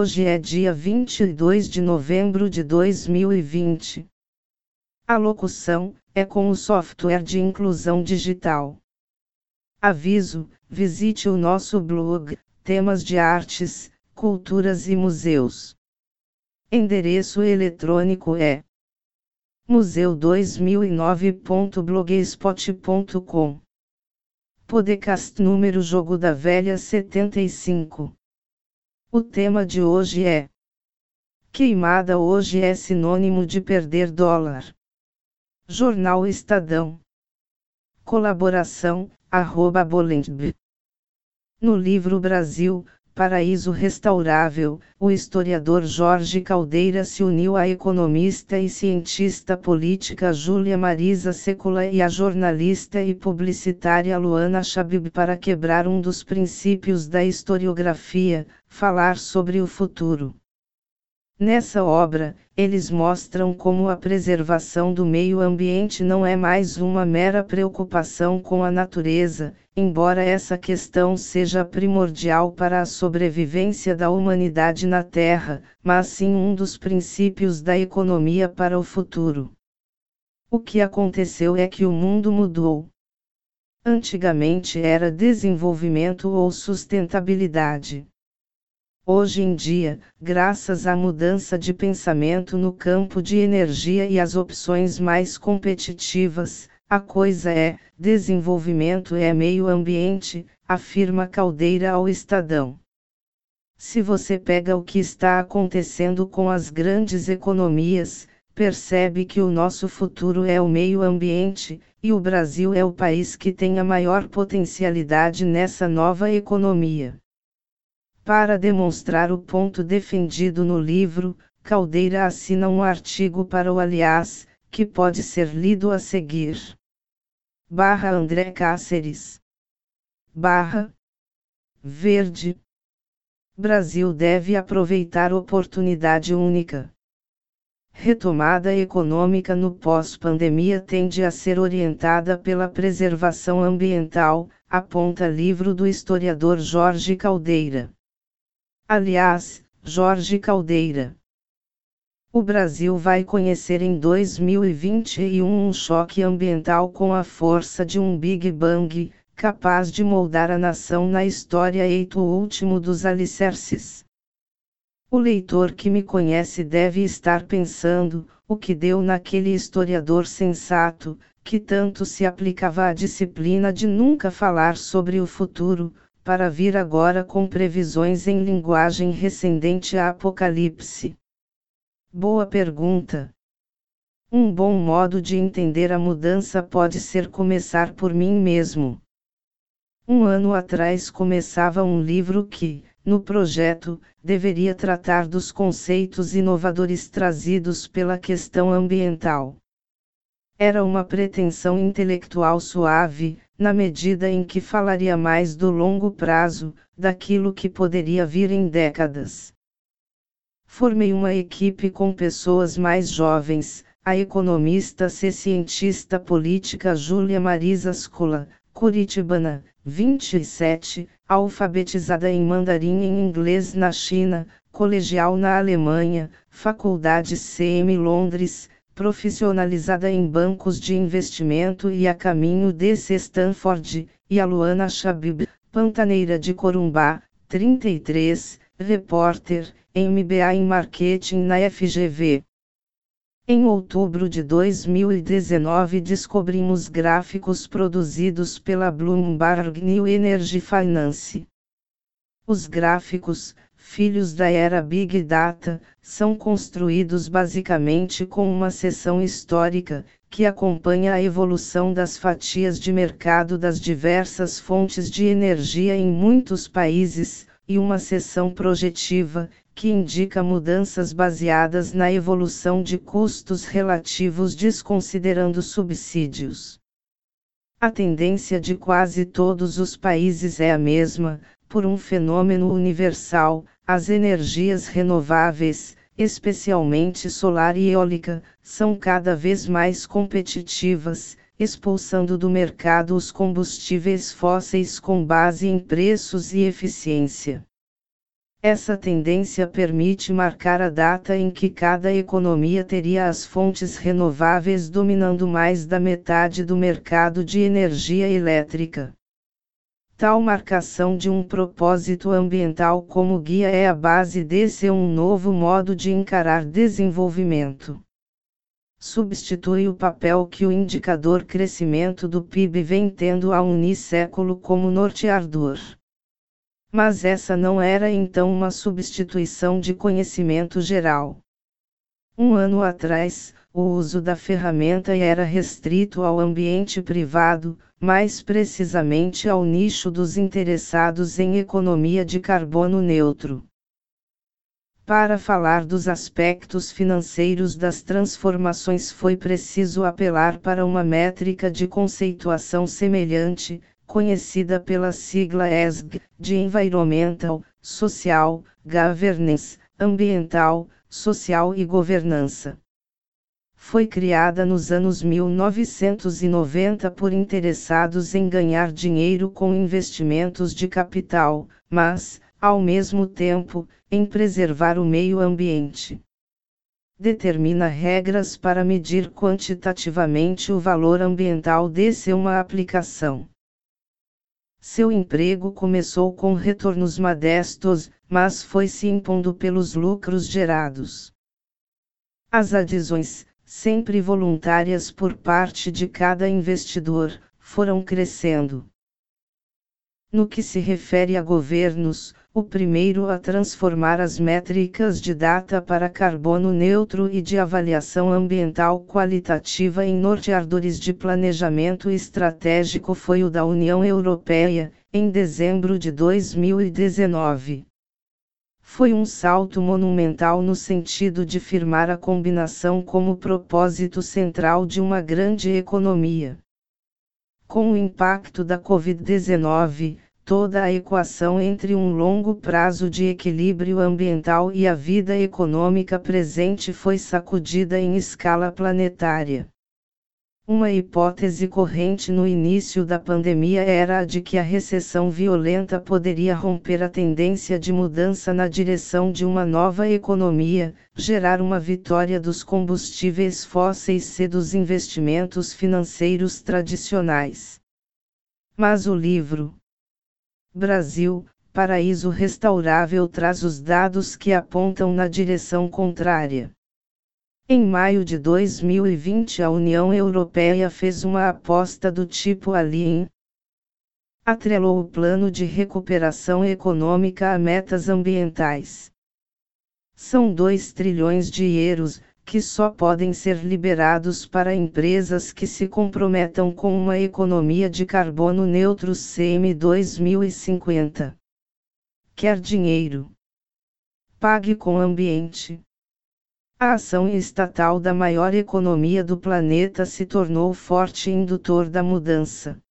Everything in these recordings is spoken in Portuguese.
Hoje é dia 22 de novembro de 2020. A locução é com o software de inclusão digital. Aviso: visite o nosso blog, temas de artes, culturas e museus. Endereço eletrônico é museu2009.blogspot.com. Podcast número Jogo da Velha 75. O tema de hoje é: Queimada hoje é sinônimo de perder dólar. Jornal Estadão. Colaboração, arroba Bolendb. No livro Brasil, Paraíso Restaurável, o historiador Jorge Caldeira se uniu à economista e cientista política Júlia Marisa Secula e à jornalista e publicitária Luana Chabib para quebrar um dos princípios da historiografia, falar sobre o futuro. Nessa obra, eles mostram como a preservação do meio ambiente não é mais uma mera preocupação com a natureza, embora essa questão seja primordial para a sobrevivência da humanidade na Terra, mas sim um dos princípios da economia para o futuro. O que aconteceu é que o mundo mudou. Antigamente era desenvolvimento ou sustentabilidade. Hoje em dia, graças à mudança de pensamento no campo de energia e às opções mais competitivas, a coisa é: desenvolvimento é meio ambiente, afirma Caldeira ao Estadão. Se você pega o que está acontecendo com as grandes economias, percebe que o nosso futuro é o meio ambiente, e o Brasil é o país que tem a maior potencialidade nessa nova economia. Para demonstrar o ponto defendido no livro, Caldeira assina um artigo para o Aliás, que pode ser lido a seguir. Barra André Cáceres. Barra. Verde. Brasil deve aproveitar oportunidade única. Retomada econômica no pós-pandemia tende a ser orientada pela preservação ambiental, aponta livro do historiador Jorge Caldeira. Aliás, Jorge Caldeira. O Brasil vai conhecer em 2021 um choque ambiental com a força de um Big Bang, capaz de moldar a nação na história eito último dos alicerces. O leitor que me conhece deve estar pensando, o que deu naquele historiador sensato, que tanto se aplicava à disciplina de nunca falar sobre o futuro, para vir agora com previsões em linguagem recendente a Apocalipse? Boa pergunta. Um bom modo de entender a mudança pode ser começar por mim mesmo. Um ano atrás começava um livro que, no projeto, deveria tratar dos conceitos inovadores trazidos pela questão ambiental. Era uma pretensão intelectual suave, na medida em que falaria mais do longo prazo, daquilo que poderia vir em décadas. Formei uma equipe com pessoas mais jovens, a economista e cientista política Júlia Marisa Scola, curitibana, 27, alfabetizada em mandarim e em inglês na China, colegial na Alemanha, faculdade CM Londres, profissionalizada em bancos de investimento e a caminho desse Stanford, e a Luana Chabib, pantaneira de Corumbá, 33, repórter, MBA em Marketing na FGV. Em outubro de 2019 descobrimos gráficos produzidos pela Bloomberg New Energy Finance. Os gráficos, filhos da era Big Data, são construídos basicamente com uma seção histórica, que acompanha a evolução das fatias de mercado das diversas fontes de energia em muitos países, e uma seção projetiva, que indica mudanças baseadas na evolução de custos relativos desconsiderando subsídios. A tendência de quase todos os países é a mesma, por um fenômeno universal, as energias renováveis, especialmente solar e eólica, são cada vez mais competitivas, expulsando do mercado os combustíveis fósseis com base em preços e eficiência. Essa tendência permite marcar a data em que cada economia teria as fontes renováveis dominando mais da metade do mercado de energia elétrica. Tal marcação de um propósito ambiental como guia é a base desse um novo modo de encarar desenvolvimento. Substitui o papel que o indicador crescimento do PIB vem tendo há um século como norteador. Mas essa não era então uma substituição de conhecimento geral. Um ano atrás, o uso da ferramenta era restrito ao ambiente privado, mais precisamente ao nicho dos interessados em economia de carbono neutro. Para falar dos aspectos financeiros das transformações foi preciso apelar para uma métrica de conceituação semelhante, conhecida pela sigla ESG, de Environmental, Social, Governance, Ambiental, Social e Governança. Foi criada nos anos 1990 por interessados em ganhar dinheiro com investimentos de capital, mas, ao mesmo tempo, em preservar o meio ambiente. Determina regras para medir quantitativamente o valor ambiental de uma aplicação. Seu emprego começou com retornos modestos, mas foi se impondo pelos lucros gerados. As adesões, sempre voluntárias por parte de cada investidor, foram crescendo. No que se refere a governos, o primeiro a transformar as métricas de data para carbono neutro e de avaliação ambiental qualitativa em norteadores de planejamento estratégico foi o da União Europeia, em dezembro de 2019. Foi um salto monumental no sentido de firmar a combinação como propósito central de uma grande economia. Com o impacto da Covid-19, toda a equação entre um longo prazo de equilíbrio ambiental e a vida econômica presente foi sacudida em escala planetária. Uma hipótese corrente no início da pandemia era a de que a recessão violenta poderia romper a tendência de mudança na direção de uma nova economia, gerar uma vitória dos combustíveis fósseis e dos investimentos financeiros tradicionais. Mas o livro, Brasil, Paraíso Restaurável traz os dados que apontam na direção contrária. Em maio de 2020, a União Europeia fez uma aposta do tipo Alien. Atrelou o plano de recuperação econômica a metas ambientais. São 2 trilhões de euros, que só podem ser liberados para empresas que se comprometam com uma economia de carbono neutro CM 2050. Quer dinheiro? Pague com ambiente. A ação estatal da maior economia do planeta se tornou forte indutor da mudança.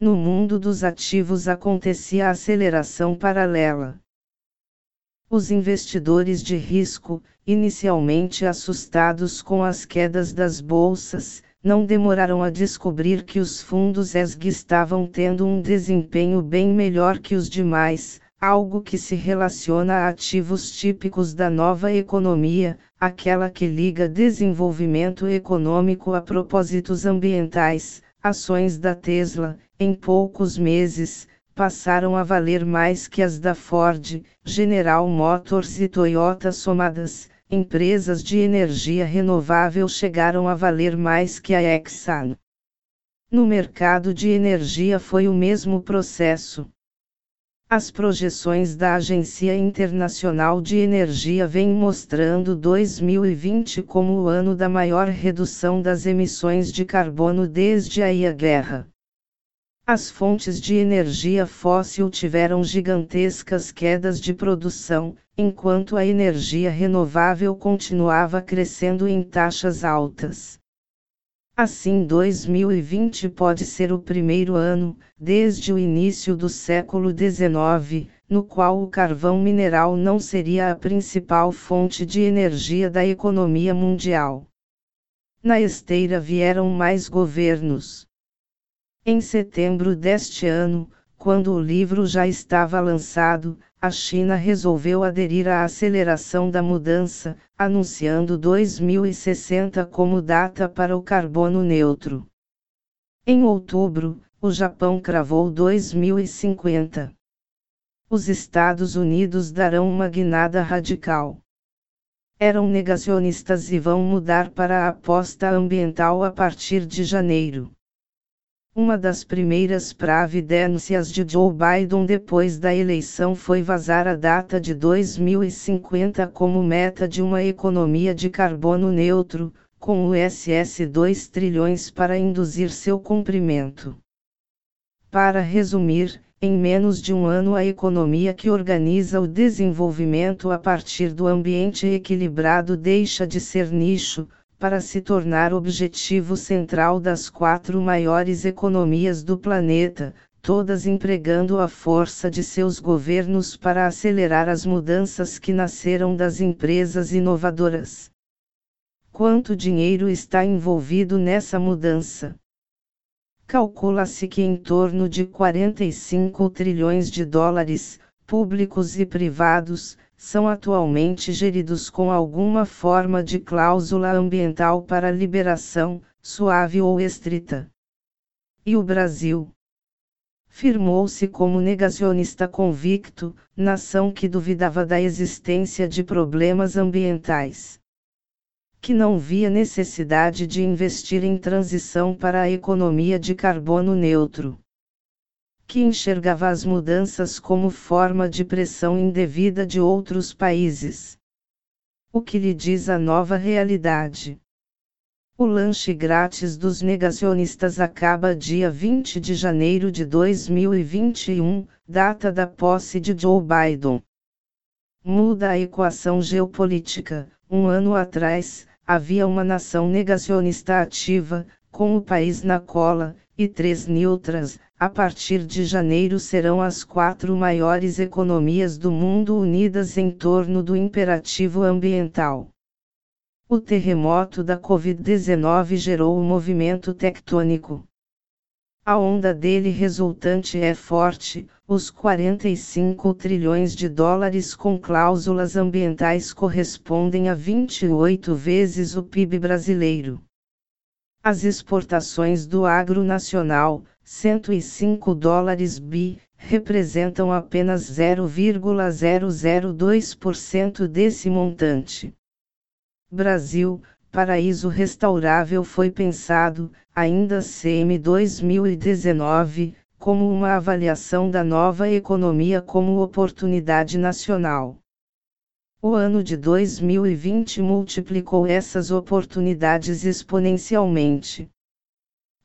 No mundo dos ativos acontecia aceleração paralela. Os investidores de risco, inicialmente assustados com as quedas das bolsas, não demoraram a descobrir que os fundos ESG estavam tendo um desempenho bem melhor que os demais, algo que se relaciona a ativos típicos da nova economia, aquela que liga desenvolvimento econômico a propósitos ambientais. Ações da Tesla, em poucos meses, passaram a valer mais que as da Ford, General Motors e Toyota somadas. Empresas de energia renovável chegaram a valer mais que a Exxon. No mercado de energia foi o mesmo processo. As projeções da Agência Internacional de Energia vêm mostrando 2020 como o ano da maior redução das emissões de carbono desde a guerra. As fontes de energia fóssil tiveram gigantescas quedas de produção, enquanto a energia renovável continuava crescendo em taxas altas. Assim, 2020 pode ser o primeiro ano, desde o início do século XIX, no qual o carvão mineral não seria a principal fonte de energia da economia mundial. Na esteira vieram mais governos. Em setembro deste ano, quando o livro já estava lançado, a China resolveu aderir à aceleração da mudança, anunciando 2060 como data para o carbono neutro. Em outubro, o Japão cravou 2050. Os Estados Unidos darão uma guinada radical. Eram negacionistas e vão mudar para a aposta ambiental a partir de janeiro. Uma das primeiras pravidências de Joe Biden depois da eleição foi vazar a data de 2050 como meta de uma economia de carbono neutro, com o SS 2 trilhões para induzir seu cumprimento. Para resumir, em menos de um ano a economia que organiza o desenvolvimento a partir do ambiente equilibrado deixa de ser nicho, para se tornar objetivo central das quatro maiores economias do planeta, todas empregando a força de seus governos para acelerar as mudanças que nasceram das empresas inovadoras. Quanto dinheiro está envolvido nessa mudança? Calcula-se que em torno de 45 trilhões de dólares, públicos e privados, são atualmente geridos com alguma forma de cláusula ambiental para liberação, suave ou estrita. E o Brasil? Firmou-se como negacionista convicto, nação que duvidava da existência de problemas ambientais. Que não via necessidade de investir em transição para a economia de carbono neutro que enxergava as mudanças como forma de pressão indevida de outros países. O que lhe diz a nova realidade? O lanche grátis dos negacionistas acaba dia 20 de janeiro de 2021, data da posse de Joe Biden. Muda a equação geopolítica. Um ano atrás, havia uma nação negacionista ativa, com o país na cola, e três neutras, a partir de janeiro serão as quatro maiores economias do mundo unidas em torno do imperativo ambiental. O terremoto da Covid-19 gerou um movimento tectônico. A onda dele resultante é forte, os 45 trilhões de dólares com cláusulas ambientais correspondem a 28 vezes o PIB brasileiro. As exportações do agro nacional, 105 dólares bi, representam apenas 0,002% desse montante. Brasil, paraíso restaurável foi pensado, ainda CM 2019, como uma avaliação da nova economia como oportunidade nacional. O ano de 2020 multiplicou essas oportunidades exponencialmente.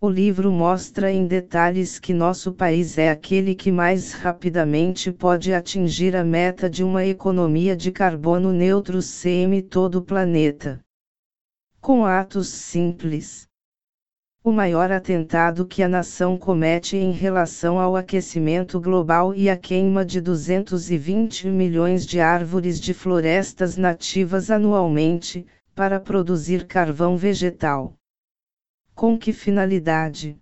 O livro mostra em detalhes que nosso país é aquele que mais rapidamente pode atingir a meta de uma economia de carbono neutro CM todo o planeta. Com atos simples o maior atentado que a nação comete em relação ao aquecimento global e a queima de 220 milhões de árvores de florestas nativas anualmente, para produzir carvão vegetal. Com que finalidade?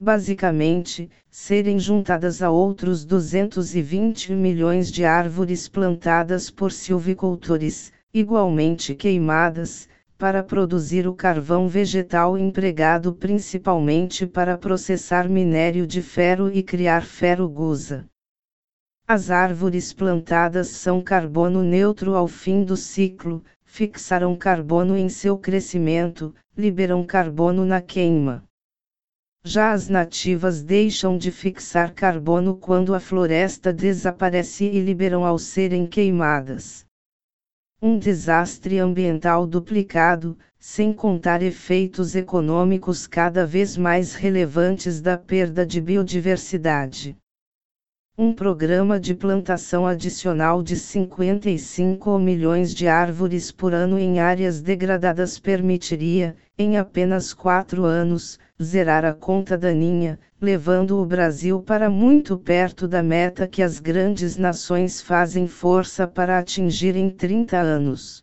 Basicamente, serem juntadas a outros 220 milhões de árvores plantadas por silvicultores, igualmente queimadas, para produzir o carvão vegetal empregado principalmente para processar minério de ferro e criar ferro-gusa. As árvores plantadas são carbono neutro ao fim do ciclo, fixaram carbono em seu crescimento, liberam carbono na queima. Já as nativas deixam de fixar carbono quando a floresta desaparece e liberam ao serem queimadas. Um desastre ambiental duplicado, sem contar efeitos econômicos cada vez mais relevantes da perda de biodiversidade. Um programa de plantação adicional de 55 milhões de árvores por ano em áreas degradadas permitiria, em apenas quatro anos, zerar a conta daninha, levando o Brasil para muito perto da meta que as grandes nações fazem força para atingir em 30 anos.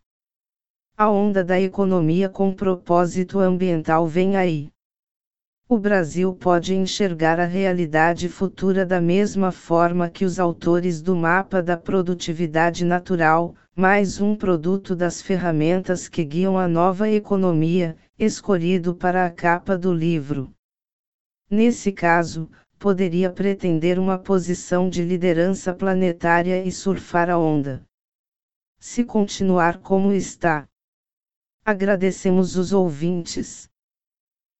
A onda da economia com propósito ambiental vem aí. O Brasil pode enxergar a realidade futura da mesma forma que os autores do Mapa da Produtividade Natural, mais um produto das ferramentas que guiam a nova economia, escolhido para a capa do livro. Nesse caso, poderia pretender uma posição de liderança planetária e surfar a onda. Se continuar como está. Agradecemos os ouvintes.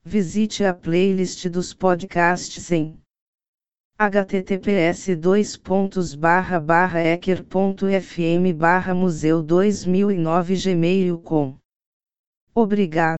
Visite a playlist dos podcasts em https ecker.fm museu 2009 gmail.com Obrigado.